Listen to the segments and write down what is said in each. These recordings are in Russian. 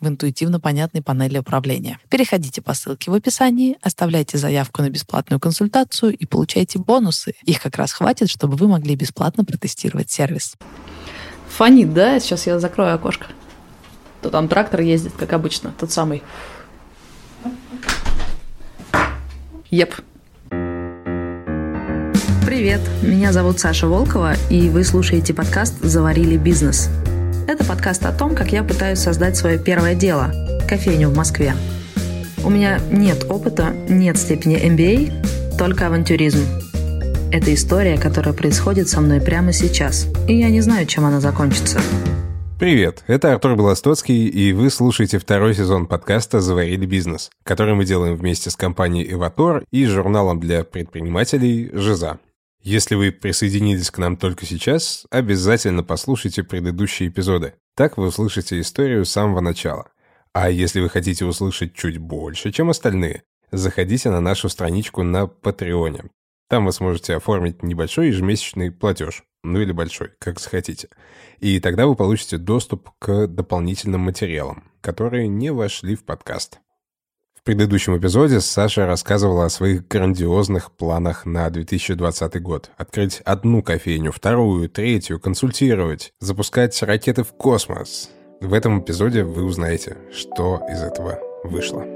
в интуитивно понятной панели управления. Переходите по ссылке в описании, оставляйте заявку на бесплатную консультацию и получайте бонусы. Их как раз хватит, чтобы вы могли бесплатно протестировать сервис. Фонит, да? Сейчас я закрою окошко. То там трактор ездит, как обычно, тот самый. Еп. Привет, меня зовут Саша Волкова, и вы слушаете подкаст «Заварили бизнес». Это подкаст о том, как я пытаюсь создать свое первое дело – кофейню в Москве. У меня нет опыта, нет степени MBA, только авантюризм. Это история, которая происходит со мной прямо сейчас, и я не знаю, чем она закончится. Привет, это Артур Белостоцкий, и вы слушаете второй сезон подкаста «Заварили бизнес», который мы делаем вместе с компанией «Эватор» и журналом для предпринимателей «Жиза». Если вы присоединились к нам только сейчас, обязательно послушайте предыдущие эпизоды. Так вы услышите историю с самого начала. А если вы хотите услышать чуть больше, чем остальные, заходите на нашу страничку на Патреоне. Там вы сможете оформить небольшой ежемесячный платеж, ну или большой, как захотите. И тогда вы получите доступ к дополнительным материалам, которые не вошли в подкаст предыдущем эпизоде Саша рассказывала о своих грандиозных планах на 2020 год. Открыть одну кофейню, вторую, третью, консультировать, запускать ракеты в космос. В этом эпизоде вы узнаете, что из этого вышло.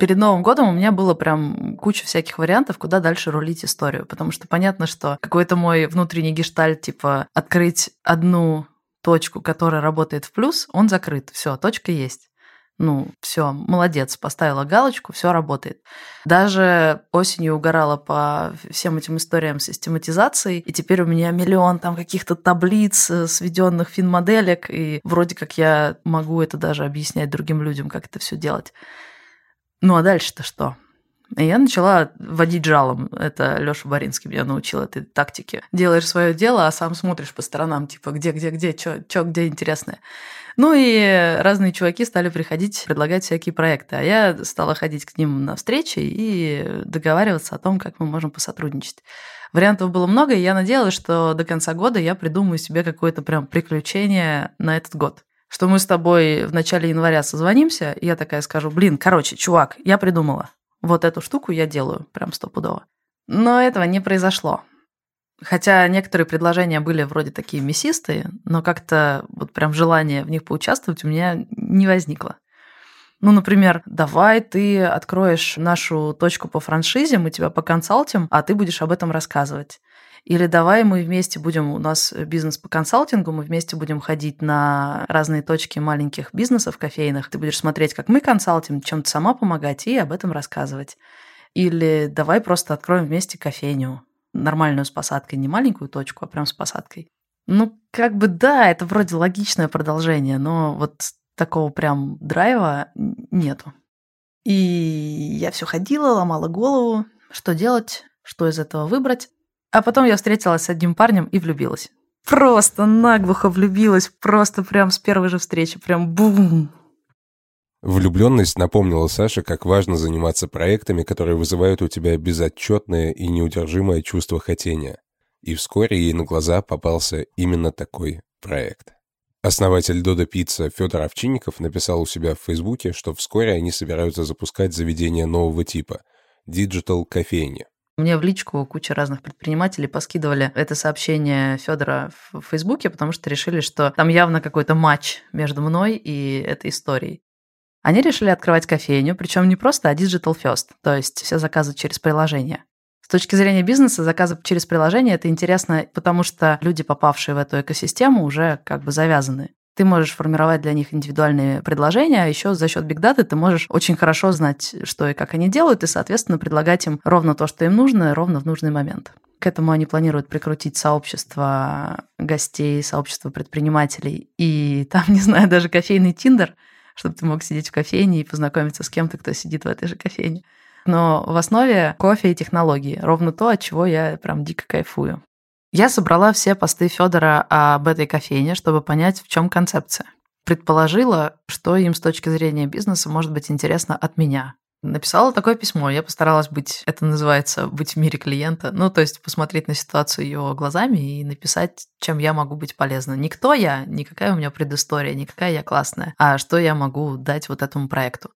Перед Новым годом у меня было прям куча всяких вариантов, куда дальше рулить историю. Потому что понятно, что какой-то мой внутренний гештальт, типа открыть одну точку, которая работает в плюс, он закрыт. Все, точка есть. Ну, все, молодец, поставила галочку, все работает. Даже осенью угорала по всем этим историям систематизации, и теперь у меня миллион там каких-то таблиц, э, сведенных финмоделек, и вроде как я могу это даже объяснять другим людям, как это все делать. Ну а дальше-то что? Я начала водить жалом. Это Лёша Боринский меня научил этой тактике. Делаешь свое дело, а сам смотришь по сторонам, типа, где, где, где, что, что, где интересное. Ну и разные чуваки стали приходить, предлагать всякие проекты. А я стала ходить к ним на встречи и договариваться о том, как мы можем посотрудничать. Вариантов было много, и я надеялась, что до конца года я придумаю себе какое-то прям приключение на этот год что мы с тобой в начале января созвонимся, и я такая скажу, блин, короче, чувак, я придумала. Вот эту штуку я делаю, прям стопудово. Но этого не произошло. Хотя некоторые предложения были вроде такие мясистые, но как-то вот прям желание в них поучаствовать у меня не возникло. Ну, например, давай ты откроешь нашу точку по франшизе, мы тебя поконсалтим, а ты будешь об этом рассказывать. Или давай мы вместе будем, у нас бизнес по консалтингу, мы вместе будем ходить на разные точки маленьких бизнесов кофейных. Ты будешь смотреть, как мы консалтим, чем-то сама помогать и об этом рассказывать. Или давай просто откроем вместе кофейню. Нормальную с посадкой, не маленькую точку, а прям с посадкой. Ну, как бы да, это вроде логичное продолжение, но вот такого прям драйва нету. И я все ходила, ломала голову, что делать, что из этого выбрать. А потом я встретилась с одним парнем и влюбилась. Просто наглухо влюбилась, просто прям с первой же встречи, прям бум. Влюбленность напомнила Саше, как важно заниматься проектами, которые вызывают у тебя безотчетное и неудержимое чувство хотения. И вскоре ей на глаза попался именно такой проект. Основатель Дода Пицца Федор Овчинников написал у себя в Фейсбуке, что вскоре они собираются запускать заведение нового типа – Digital кофейни. Мне в личку куча разных предпринимателей поскидывали это сообщение Федора в Фейсбуке, потому что решили, что там явно какой-то матч между мной и этой историей. Они решили открывать кофейню, причем не просто, а digital first, то есть все заказы через приложение. точки зрения бизнеса, заказы через приложение это интересно, потому что люди, попавшие в эту экосистему, уже как бы завязаны. Ты можешь формировать для них индивидуальные предложения, а еще за счет бигдаты ты можешь очень хорошо знать, что и как они делают, и, соответственно, предлагать им ровно то, что им нужно, ровно в нужный момент. К этому они планируют прикрутить сообщество гостей, сообщество предпринимателей и там, не знаю, даже кофейный тиндер, чтобы ты мог сидеть в кофейне и познакомиться с кем-то, кто сидит в этой же кофейне. Но в основе кофе и технологии. Ровно то, от чего я прям дико кайфую. Я собрала все посты Федора об этой кофейне, чтобы понять, в чем концепция. Предположила, что им с точки зрения бизнеса может быть интересно от меня. Написала такое письмо. Я постаралась быть, это называется, быть в мире клиента. Ну, то есть посмотреть на ситуацию ее глазами и написать, чем я могу быть полезна. Не кто я, не какая у меня предыстория, не какая я классная, а что я могу дать вот этому проекту.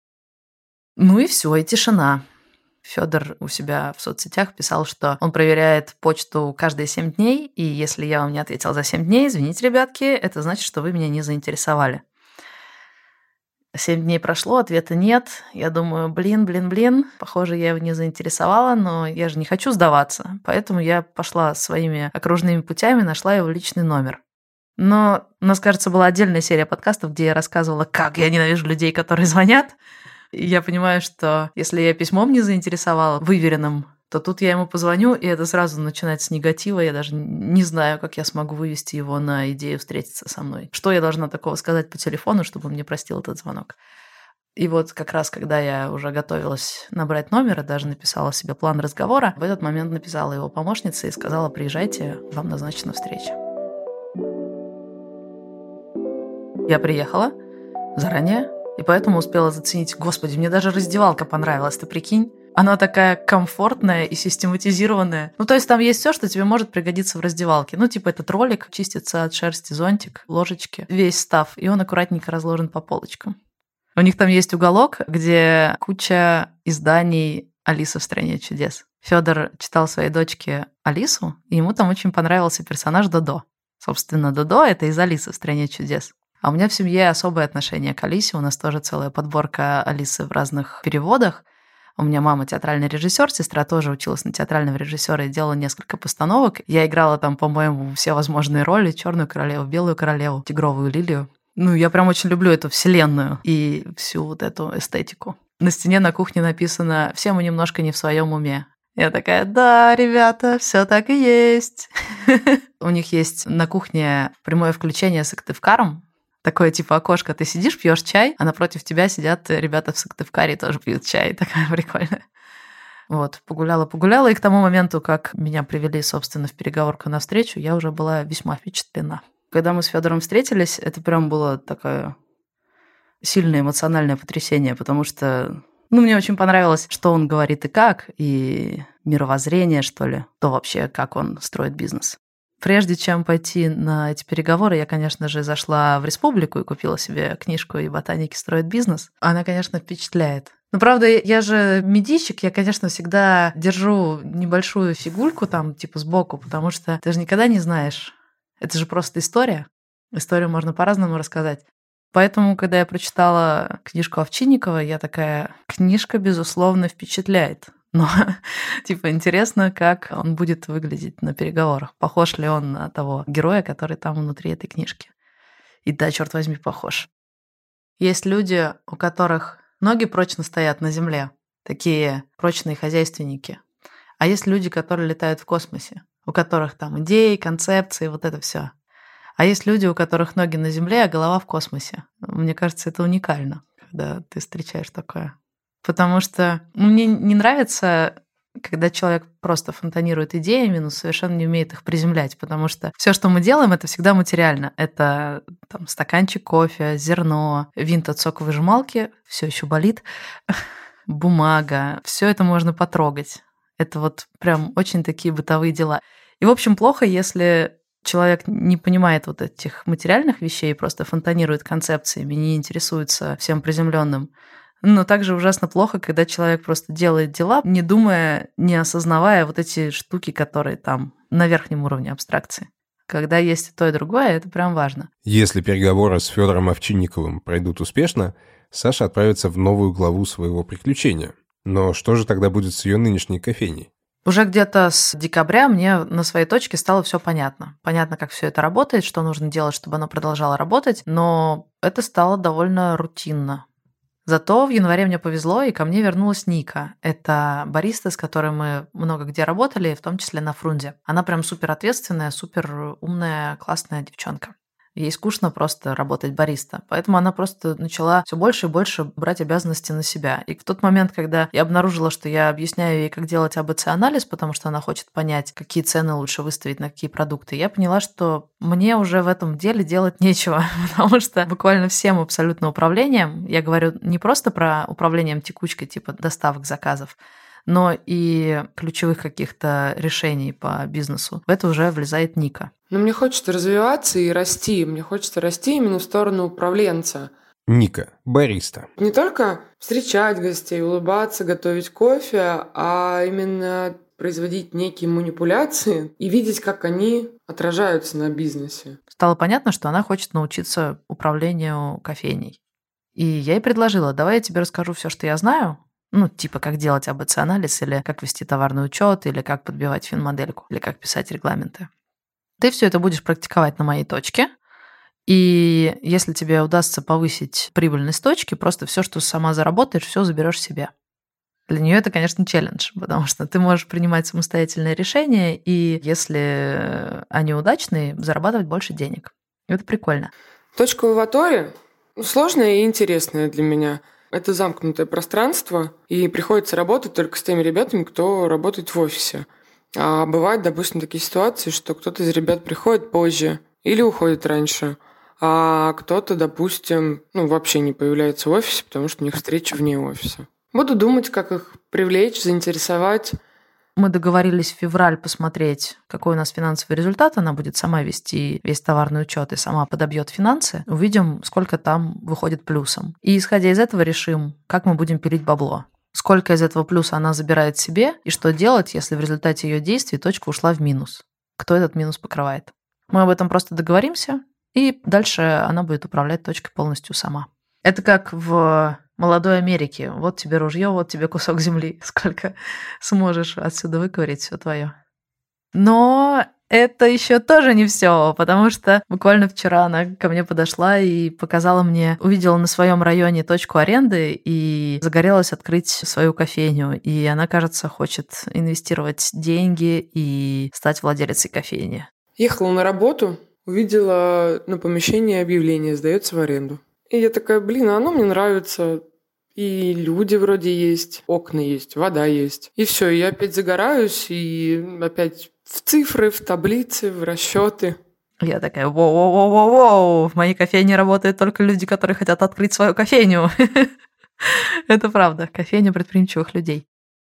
Ну и все, и тишина. Федор у себя в соцсетях писал, что он проверяет почту каждые 7 дней, и если я вам не ответил за 7 дней, извините, ребятки, это значит, что вы меня не заинтересовали. Семь дней прошло, ответа нет. Я думаю, блин, блин, блин, похоже, я его не заинтересовала, но я же не хочу сдаваться. Поэтому я пошла своими окружными путями, нашла его личный номер. Но у нас, кажется, была отдельная серия подкастов, где я рассказывала, как я ненавижу людей, которые звонят. И я понимаю, что если я письмом не заинтересовала, выверенным, то тут я ему позвоню, и это сразу начинается с негатива. Я даже не знаю, как я смогу вывести его на идею встретиться со мной. Что я должна такого сказать по телефону, чтобы он мне простил этот звонок? И вот как раз, когда я уже готовилась набрать номер и даже написала себе план разговора, в этот момент написала его помощница и сказала, приезжайте, вам назначена встреча. Я приехала заранее, и поэтому успела заценить, господи, мне даже раздевалка понравилась, ты прикинь? Она такая комфортная и систематизированная. Ну, то есть там есть все, что тебе может пригодиться в раздевалке. Ну, типа этот ролик, чистится от шерсти зонтик, ложечки, весь став, и он аккуратненько разложен по полочкам. У них там есть уголок, где куча изданий «Алиса в стране чудес». Федор читал своей дочке Алису, и ему там очень понравился персонаж Додо. Собственно, Додо — это из «Алисы в стране чудес». А у меня в семье особое отношение к Алисе. У нас тоже целая подборка Алисы в разных переводах. У меня мама театральный режиссер, сестра тоже училась на театрального режиссера и делала несколько постановок. Я играла там, по-моему, все возможные роли. Черную королеву, белую королеву, тигровую лилию. Ну, я прям очень люблю эту вселенную и всю вот эту эстетику. На стене на кухне написано «Все мы немножко не в своем уме». Я такая, да, ребята, все так и есть. У них есть на кухне прямое включение с Активкаром, такое типа окошко, ты сидишь, пьешь чай, а напротив тебя сидят ребята в Сыктывкаре тоже пьют чай. Такая прикольная. Вот, погуляла-погуляла, и к тому моменту, как меня привели, собственно, в переговорку на встречу, я уже была весьма впечатлена. Когда мы с Федором встретились, это прям было такое сильное эмоциональное потрясение, потому что ну, мне очень понравилось, что он говорит и как, и мировоззрение, что ли, то вообще, как он строит бизнес. Прежде чем пойти на эти переговоры, я, конечно же, зашла в республику и купила себе книжку «И ботаники строят бизнес». Она, конечно, впечатляет. Но правда, я же медийщик, я, конечно, всегда держу небольшую фигульку там, типа, сбоку, потому что ты же никогда не знаешь. Это же просто история. Историю можно по-разному рассказать. Поэтому, когда я прочитала книжку Овчинникова, я такая, книжка, безусловно, впечатляет. Но, типа, интересно, как он будет выглядеть на переговорах. Похож ли он на того героя, который там внутри этой книжки. И да, черт возьми, похож. Есть люди, у которых ноги прочно стоят на земле, такие прочные хозяйственники. А есть люди, которые летают в космосе, у которых там идеи, концепции, вот это все. А есть люди, у которых ноги на земле, а голова в космосе. Мне кажется, это уникально, когда ты встречаешь такое. Потому что ну, мне не нравится когда человек просто фонтанирует идеями, но совершенно не умеет их приземлять, потому что все, что мы делаем, это всегда материально. Это там, стаканчик кофе, зерно, винт от соковыжималки, все еще болит, бумага, все это можно потрогать. Это вот прям очень такие бытовые дела. И, в общем, плохо, если человек не понимает вот этих материальных вещей, просто фонтанирует концепциями, не интересуется всем приземленным. Но также ужасно плохо, когда человек просто делает дела, не думая, не осознавая вот эти штуки, которые там на верхнем уровне абстракции. Когда есть и то, и другое, это прям важно. Если переговоры с Федором Овчинниковым пройдут успешно, Саша отправится в новую главу своего приключения. Но что же тогда будет с ее нынешней кофейней? Уже где-то с декабря мне на своей точке стало все понятно. Понятно, как все это работает, что нужно делать, чтобы оно продолжало работать, но это стало довольно рутинно. Зато в январе мне повезло, и ко мне вернулась Ника. Это бариста, с которой мы много где работали, в том числе на Фрунзе. Она прям супер ответственная, супер умная, классная девчонка. Ей скучно просто работать бариста. Поэтому она просто начала все больше и больше брать обязанности на себя. И в тот момент, когда я обнаружила, что я объясняю ей, как делать АБЦ-анализ, потому что она хочет понять, какие цены лучше выставить на какие продукты, я поняла, что мне уже в этом деле делать нечего, потому что буквально всем абсолютно управлением, я говорю не просто про управлением текучкой, типа доставок заказов, но и ключевых каких-то решений по бизнесу. В это уже влезает Ника. Но мне хочется развиваться и расти. Мне хочется расти именно в сторону управленца. Ника, бариста. Не только встречать гостей, улыбаться, готовить кофе, а именно производить некие манипуляции и видеть, как они отражаются на бизнесе. Стало понятно, что она хочет научиться управлению кофейней. И я ей предложила, давай я тебе расскажу все, что я знаю, ну, типа, как делать АБЦ-анализ, или как вести товарный учет, или как подбивать финмодельку, или как писать регламенты. Ты все это будешь практиковать на моей точке, и если тебе удастся повысить прибыльность точки, просто все, что сама заработаешь, все заберешь себе. Для нее это, конечно, челлендж, потому что ты можешь принимать самостоятельные решения, и если они удачные, зарабатывать больше денег. Это прикольно. Точка в Аваторе сложная и интересная для меня – это замкнутое пространство, и приходится работать только с теми ребятами, кто работает в офисе. А бывают, допустим, такие ситуации, что кто-то из ребят приходит позже или уходит раньше, а кто-то, допустим, ну, вообще не появляется в офисе, потому что у них встреча вне офиса. Буду думать, как их привлечь, заинтересовать, мы договорились в февраль посмотреть, какой у нас финансовый результат. Она будет сама вести весь товарный учет и сама подобьет финансы. Увидим, сколько там выходит плюсом. И исходя из этого решим, как мы будем пилить бабло. Сколько из этого плюса она забирает себе, и что делать, если в результате ее действий точка ушла в минус. Кто этот минус покрывает. Мы об этом просто договоримся, и дальше она будет управлять точкой полностью сама. Это как в молодой Америки. Вот тебе ружье, вот тебе кусок земли. Сколько сможешь отсюда выковырить, все твое. Но это еще тоже не все, потому что буквально вчера она ко мне подошла и показала мне, увидела на своем районе точку аренды и загорелась открыть свою кофейню. И она, кажется, хочет инвестировать деньги и стать владелицей кофейни. Ехала на работу, увидела на помещении объявление «Сдается в аренду». И я такая, блин, а оно мне нравится. И люди вроде есть, окна есть, вода есть. И все, я опять загораюсь, и опять в цифры, в таблицы, в расчеты. Я такая, воу-воу-воу-воу, в моей кофейне работают только люди, которые хотят открыть свою кофейню. Это правда, кофейня предприимчивых людей.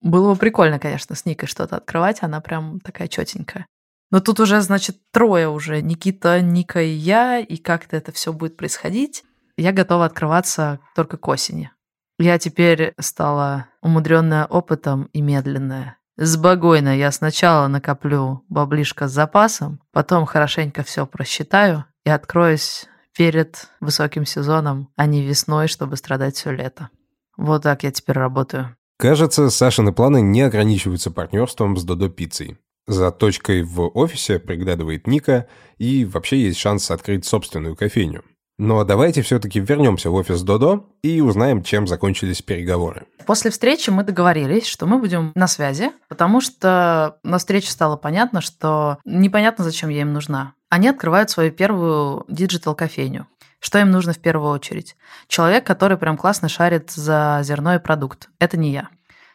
Было бы прикольно, конечно, с Никой что-то открывать, она прям такая четенькая. Но тут уже, значит, трое уже. Никита, Ника и я, и как-то это все будет происходить. Я готова открываться только к осени. Я теперь стала умудренная опытом и медленная. Сбогойно я сначала накоплю баблишко с запасом, потом хорошенько все просчитаю и откроюсь перед высоким сезоном, а не весной, чтобы страдать все лето. Вот так я теперь работаю. Кажется, Сашины планы не ограничиваются партнерством с Додо Пиццей. За точкой в офисе приглядывает Ника, и вообще есть шанс открыть собственную кофейню. Но давайте все-таки вернемся в офис Додо и узнаем, чем закончились переговоры. После встречи мы договорились, что мы будем на связи, потому что на встрече стало понятно, что непонятно, зачем я им нужна. Они открывают свою первую digital-кофейню. Что им нужно в первую очередь? Человек, который прям классно шарит за зерно и продукт. Это не я.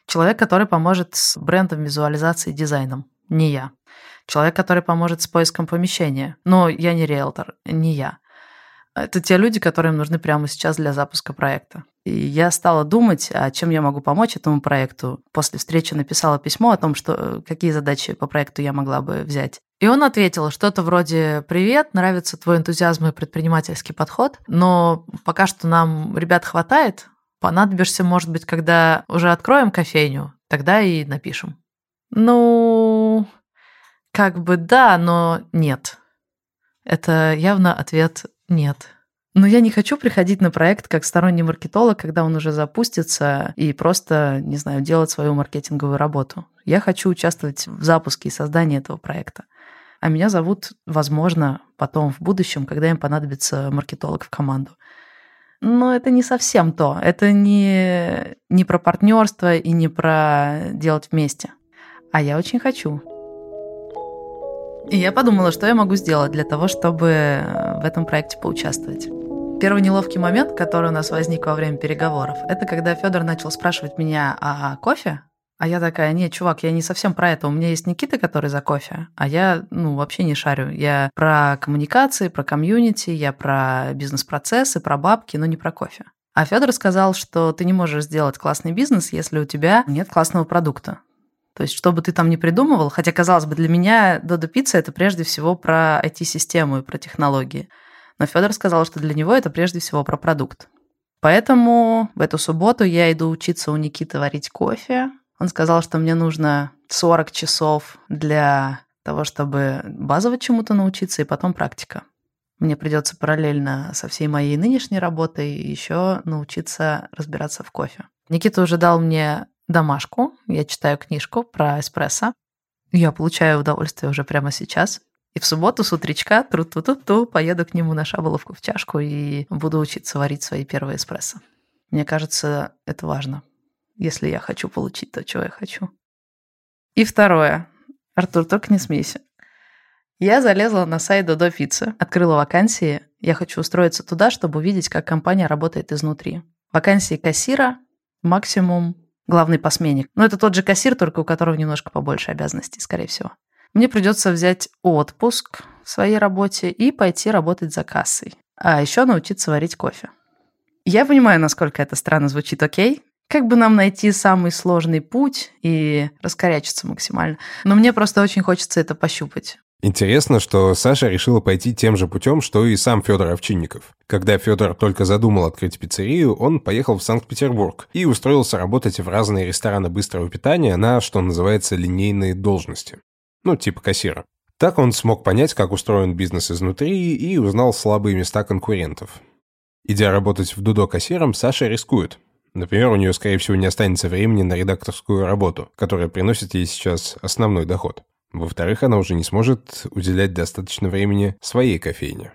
Человек, который поможет с брендом, визуализацией, дизайном. Не я. Человек, который поможет с поиском помещения. Но я не риэлтор, не я. Это те люди, которым нужны прямо сейчас для запуска проекта. И я стала думать, а чем я могу помочь этому проекту. После встречи написала письмо о том, что э, какие задачи по проекту я могла бы взять. И он ответил что-то вроде «Привет, нравится твой энтузиазм и предпринимательский подход, но пока что нам ребят хватает, понадобишься, может быть, когда уже откроем кофейню, тогда и напишем». Ну, как бы да, но нет. Это явно ответ нет. Но я не хочу приходить на проект как сторонний маркетолог, когда он уже запустится, и просто, не знаю, делать свою маркетинговую работу. Я хочу участвовать в запуске и создании этого проекта. А меня зовут, возможно, потом в будущем, когда им понадобится маркетолог в команду. Но это не совсем то. Это не, не про партнерство и не про делать вместе. А я очень хочу. И я подумала, что я могу сделать для того, чтобы в этом проекте поучаствовать. Первый неловкий момент, который у нас возник во время переговоров, это когда Федор начал спрашивать меня о кофе, а я такая, нет, чувак, я не совсем про это. У меня есть Никита, который за кофе, а я, ну, вообще не шарю. Я про коммуникации, про комьюнити, я про бизнес-процессы, про бабки, но не про кофе. А Федор сказал, что ты не можешь сделать классный бизнес, если у тебя нет классного продукта. То есть, что бы ты там ни придумывал, хотя, казалось бы, для меня Додо Пицца – это прежде всего про IT-систему и про технологии. Но Федор сказал, что для него это прежде всего про продукт. Поэтому в эту субботу я иду учиться у Никиты варить кофе. Он сказал, что мне нужно 40 часов для того, чтобы базово чему-то научиться, и потом практика. Мне придется параллельно со всей моей нынешней работой еще научиться разбираться в кофе. Никита уже дал мне домашку, я читаю книжку про эспрессо. Я получаю удовольствие уже прямо сейчас. И в субботу с утречка тру-ту-ту-ту поеду к нему на шаболовку в чашку и буду учиться варить свои первые эспрессо. Мне кажется, это важно, если я хочу получить то, чего я хочу. И второе. Артур, только не смейся. Я залезла на сайт Додо Пиццы, открыла вакансии. Я хочу устроиться туда, чтобы увидеть, как компания работает изнутри. Вакансии кассира максимум главный посменник. Но это тот же кассир, только у которого немножко побольше обязанностей, скорее всего. Мне придется взять отпуск в своей работе и пойти работать за кассой. А еще научиться варить кофе. Я понимаю, насколько это странно звучит, окей? Как бы нам найти самый сложный путь и раскорячиться максимально? Но мне просто очень хочется это пощупать. Интересно, что Саша решила пойти тем же путем, что и сам Федор Овчинников. Когда Федор только задумал открыть пиццерию, он поехал в Санкт-Петербург и устроился работать в разные рестораны быстрого питания на, что называется, линейные должности. Ну, типа кассира. Так он смог понять, как устроен бизнес изнутри и узнал слабые места конкурентов. Идя работать в Дудо кассиром, Саша рискует. Например, у нее, скорее всего, не останется времени на редакторскую работу, которая приносит ей сейчас основной доход. Во-вторых, она уже не сможет уделять достаточно времени своей кофейне.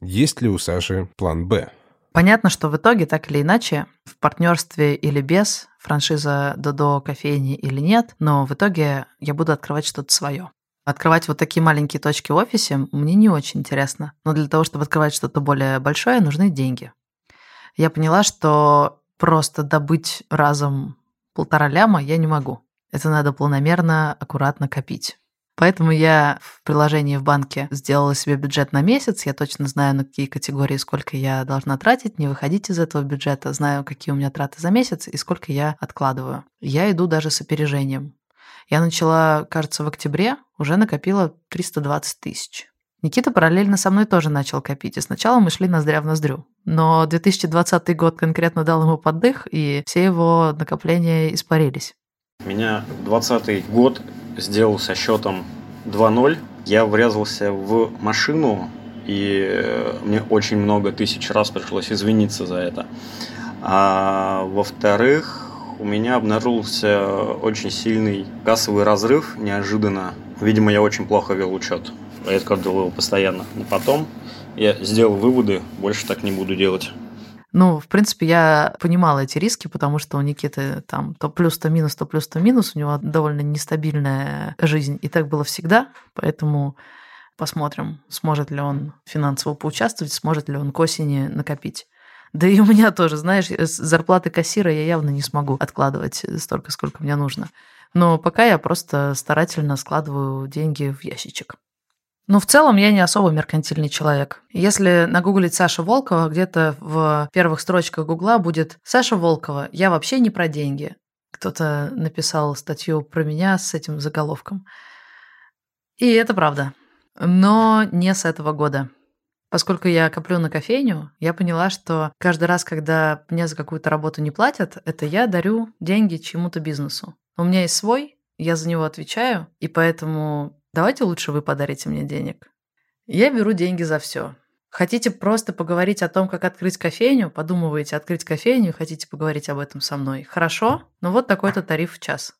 Есть ли у Саши план «Б»? Понятно, что в итоге, так или иначе, в партнерстве или без, франшиза Додо кофейни или нет, но в итоге я буду открывать что-то свое. Открывать вот такие маленькие точки в офисе мне не очень интересно. Но для того, чтобы открывать что-то более большое, нужны деньги. Я поняла, что просто добыть разом полтора ляма я не могу. Это надо планомерно, аккуратно копить. Поэтому я в приложении в банке сделала себе бюджет на месяц. Я точно знаю, на какие категории сколько я должна тратить, не выходить из этого бюджета. Знаю, какие у меня траты за месяц и сколько я откладываю. Я иду даже с опережением. Я начала, кажется, в октябре, уже накопила 320 тысяч. Никита параллельно со мной тоже начал копить, и сначала мы шли ноздря в ноздрю. Но 2020 год конкретно дал ему поддых, и все его накопления испарились. Меня 20 год сделал со счетом 2-0. Я врезался в машину, и э, мне очень много тысяч раз пришлось извиниться за это. А во-вторых, у меня обнаружился очень сильный кассовый разрыв неожиданно. Видимо, я очень плохо вел учет. Я откладывал его постоянно. Но потом я сделал выводы, больше так не буду делать. Ну, в принципе, я понимала эти риски, потому что у Никиты там то плюс, то минус, то плюс, то минус. У него довольно нестабильная жизнь. И так было всегда. Поэтому посмотрим, сможет ли он финансово поучаствовать, сможет ли он к осени накопить. Да и у меня тоже, знаешь, с зарплаты кассира я явно не смогу откладывать столько, сколько мне нужно. Но пока я просто старательно складываю деньги в ящичек. Ну, в целом, я не особо меркантильный человек. Если нагуглить Саша Волкова, где-то в первых строчках Гугла будет «Саша Волкова, я вообще не про деньги». Кто-то написал статью про меня с этим заголовком. И это правда. Но не с этого года. Поскольку я коплю на кофейню, я поняла, что каждый раз, когда мне за какую-то работу не платят, это я дарю деньги чему-то бизнесу. У меня есть свой, я за него отвечаю, и поэтому Давайте лучше вы подарите мне денег. Я беру деньги за все. Хотите просто поговорить о том, как открыть кофейню, подумываете открыть кофейню, хотите поговорить об этом со мной. Хорошо, но вот такой-то тариф в час.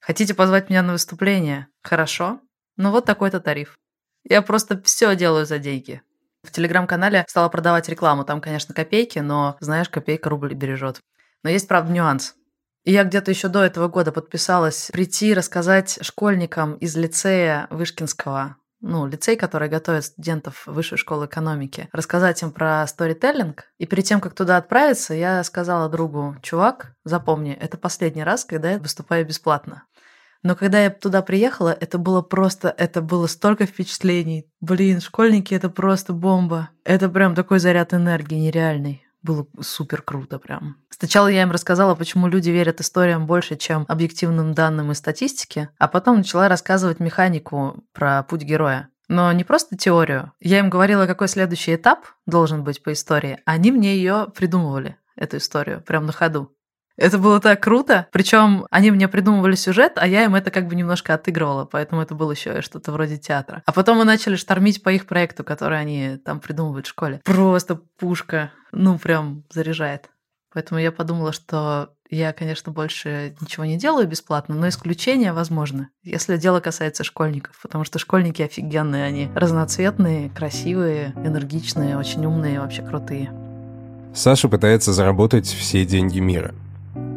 Хотите позвать меня на выступление? Хорошо. Ну вот такой-то тариф. Я просто все делаю за деньги. В телеграм-канале стала продавать рекламу. Там, конечно, копейки, но, знаешь, копейка рубль бережет. Но есть, правда, нюанс. И я где-то еще до этого года подписалась прийти рассказать школьникам из лицея Вышкинского, ну, лицей, который готовит студентов высшей школы экономики, рассказать им про сторителлинг. И перед тем, как туда отправиться, я сказала другу, чувак, запомни, это последний раз, когда я выступаю бесплатно. Но когда я туда приехала, это было просто, это было столько впечатлений. Блин, школьники это просто бомба. Это прям такой заряд энергии нереальный. Было супер круто прям. Сначала я им рассказала, почему люди верят историям больше, чем объективным данным и статистике, а потом начала рассказывать механику про путь героя. Но не просто теорию. Я им говорила, какой следующий этап должен быть по истории. Они мне ее придумывали, эту историю, прям на ходу. Это было так круто. Причем они мне придумывали сюжет, а я им это как бы немножко отыгрывала, поэтому это было еще что-то вроде театра. А потом мы начали штормить по их проекту, который они там придумывают в школе. Просто пушка. Ну, прям заряжает. Поэтому я подумала, что я, конечно, больше ничего не делаю бесплатно, но исключения возможны, если дело касается школьников, потому что школьники офигенные, они разноцветные, красивые, энергичные, очень умные, вообще крутые. Саша пытается заработать все деньги мира –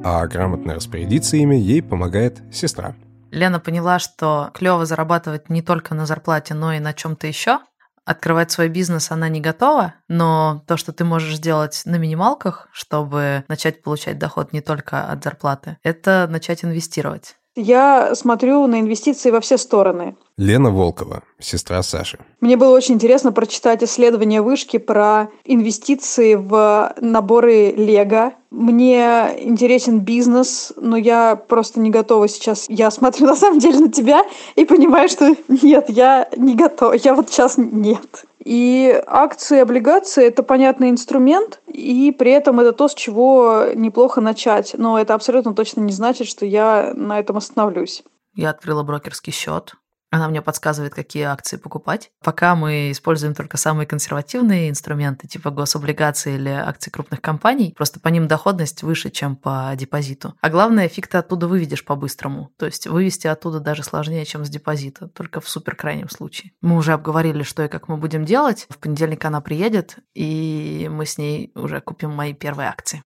а грамотно распорядиться ими ей помогает сестра. Лена поняла, что клево зарабатывать не только на зарплате, но и на чем-то еще. Открывать свой бизнес она не готова, но то, что ты можешь сделать на минималках, чтобы начать получать доход не только от зарплаты, это начать инвестировать. Я смотрю на инвестиции во все стороны. Лена Волкова, сестра Саши. Мне было очень интересно прочитать исследование вышки про инвестиции в наборы Лего. Мне интересен бизнес, но я просто не готова сейчас. Я смотрю на самом деле на тебя и понимаю, что нет, я не готова. Я вот сейчас нет. И акции, облигации – это понятный инструмент, и при этом это то, с чего неплохо начать. Но это абсолютно точно не значит, что я на этом остановлюсь. Я открыла брокерский счет, она мне подсказывает, какие акции покупать. Пока мы используем только самые консервативные инструменты, типа гособлигации или акции крупных компаний, просто по ним доходность выше, чем по депозиту. А главное, фиг ты оттуда выведешь по-быстрому. То есть вывести оттуда даже сложнее, чем с депозита, только в супер крайнем случае. Мы уже обговорили, что и как мы будем делать. В понедельник она приедет, и мы с ней уже купим мои первые акции.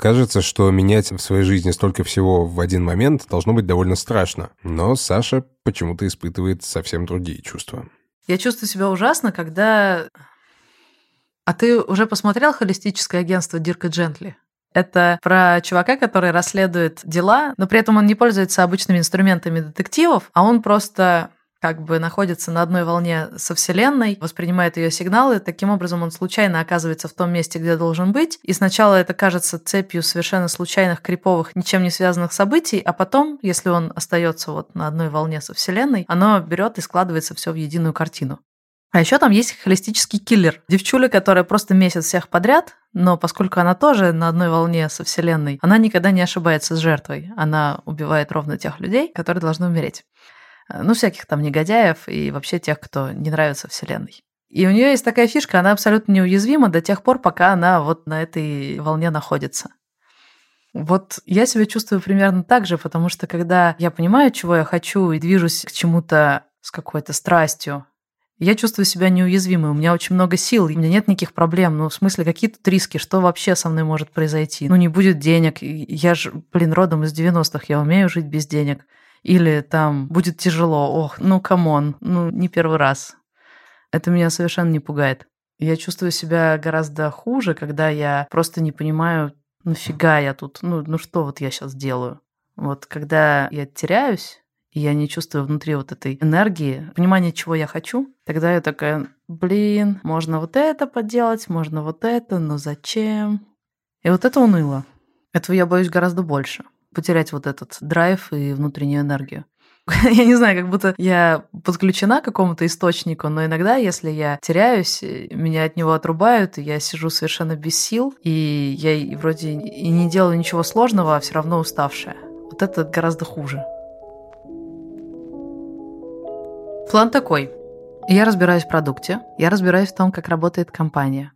Кажется, что менять в своей жизни столько всего в один момент должно быть довольно страшно. Но Саша почему-то испытывает совсем другие чувства. Я чувствую себя ужасно, когда... А ты уже посмотрел холистическое агентство Дирка Джентли? Это про чувака, который расследует дела, но при этом он не пользуется обычными инструментами детективов, а он просто как бы находится на одной волне со Вселенной, воспринимает ее сигналы, таким образом он случайно оказывается в том месте, где должен быть, и сначала это кажется цепью совершенно случайных, криповых, ничем не связанных событий, а потом, если он остается вот на одной волне со Вселенной, оно берет и складывается все в единую картину. А еще там есть холистический киллер. Девчуля, которая просто месяц всех подряд, но поскольку она тоже на одной волне со Вселенной, она никогда не ошибается с жертвой. Она убивает ровно тех людей, которые должны умереть. Э, ну, всяких там негодяев и вообще тех, кто не нравится Вселенной. И у нее есть такая фишка, она абсолютно неуязвима до тех пор, пока она вот на этой волне находится. Вот я себя чувствую примерно так же, потому что когда я понимаю, чего я хочу, и движусь к чему-то с какой-то страстью, я чувствую себя неуязвимой, у меня очень много сил, у меня нет никаких проблем. Ну, в смысле, какие тут риски, что вообще со мной может произойти? Ну, не будет денег, я же, блин, родом из 90-х, я умею жить без денег. Или там будет тяжело, ох, ну come on, ну не первый раз. Это меня совершенно не пугает. Я чувствую себя гораздо хуже, когда я просто не понимаю, нафига я тут, ну, ну что вот я сейчас делаю. Вот когда я теряюсь, и я не чувствую внутри вот этой энергии, понимания, чего я хочу, тогда я такая, блин, можно вот это поделать, можно вот это, но зачем? И вот это уныло. Этого я боюсь гораздо больше потерять вот этот драйв и внутреннюю энергию. Я не знаю, как будто я подключена к какому-то источнику, но иногда, если я теряюсь, меня от него отрубают, и я сижу совершенно без сил, и я вроде и не делаю ничего сложного, а все равно уставшая. Вот это гораздо хуже. План такой. Я разбираюсь в продукте, я разбираюсь в том, как работает компания.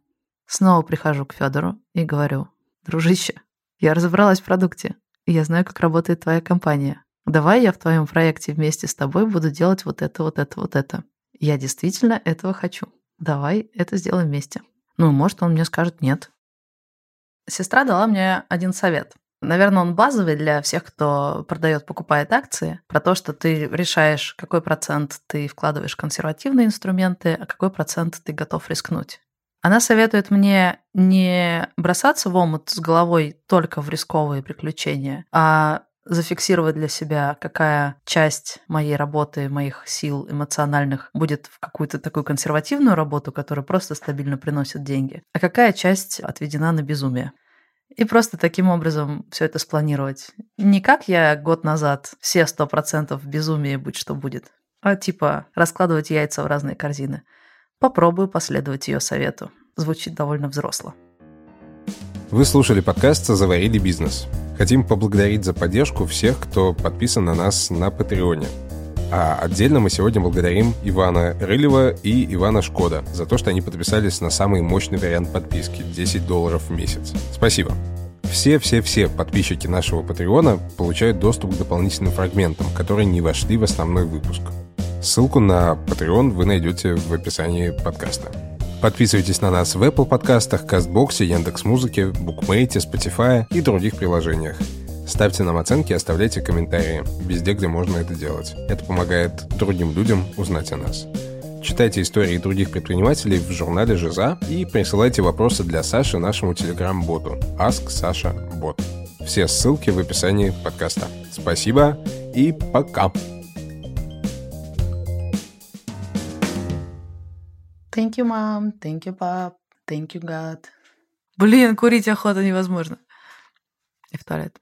Снова прихожу к Федору и говорю, дружище, я разобралась в продукте. Я знаю, как работает твоя компания. давай я в твоем проекте вместе с тобой буду делать вот это, вот это, вот это. Я действительно этого хочу. Давай это сделаем вместе. Ну, может, он мне скажет нет. Сестра дала мне один совет. Наверное, он базовый для всех, кто продает, покупает акции, про то, что ты решаешь, какой процент ты вкладываешь в консервативные инструменты, а какой процент ты готов рискнуть. Она советует мне не бросаться в омут с головой только в рисковые приключения, а зафиксировать для себя, какая часть моей работы, моих сил эмоциональных будет в какую-то такую консервативную работу, которая просто стабильно приносит деньги, а какая часть отведена на безумие. И просто таким образом все это спланировать. Не как я год назад все сто процентов безумие, будь что будет, а типа раскладывать яйца в разные корзины. Попробую последовать ее совету. Звучит довольно взросло. Вы слушали подкаст «Заварили бизнес». Хотим поблагодарить за поддержку всех, кто подписан на нас на Патреоне. А отдельно мы сегодня благодарим Ивана Рылева и Ивана Шкода за то, что они подписались на самый мощный вариант подписки – 10 долларов в месяц. Спасибо. Все-все-все подписчики нашего Патреона получают доступ к дополнительным фрагментам, которые не вошли в основной выпуск. Ссылку на Patreon вы найдете в описании подкаста. Подписывайтесь на нас в Apple подкастах, Кастбоксе, Яндекс.Музыке, Букмейте, Spotify и других приложениях. Ставьте нам оценки и оставляйте комментарии везде, где можно это делать. Это помогает другим людям узнать о нас. Читайте истории других предпринимателей в журнале «Жиза» и присылайте вопросы для Саши нашему телеграм-боту Ask Sasha Bot. Все ссылки в описании подкаста. Спасибо и пока! Thank you, mom. Thank you, pap. Thank you, God. Блин, курить охота невозможно. И в туалет.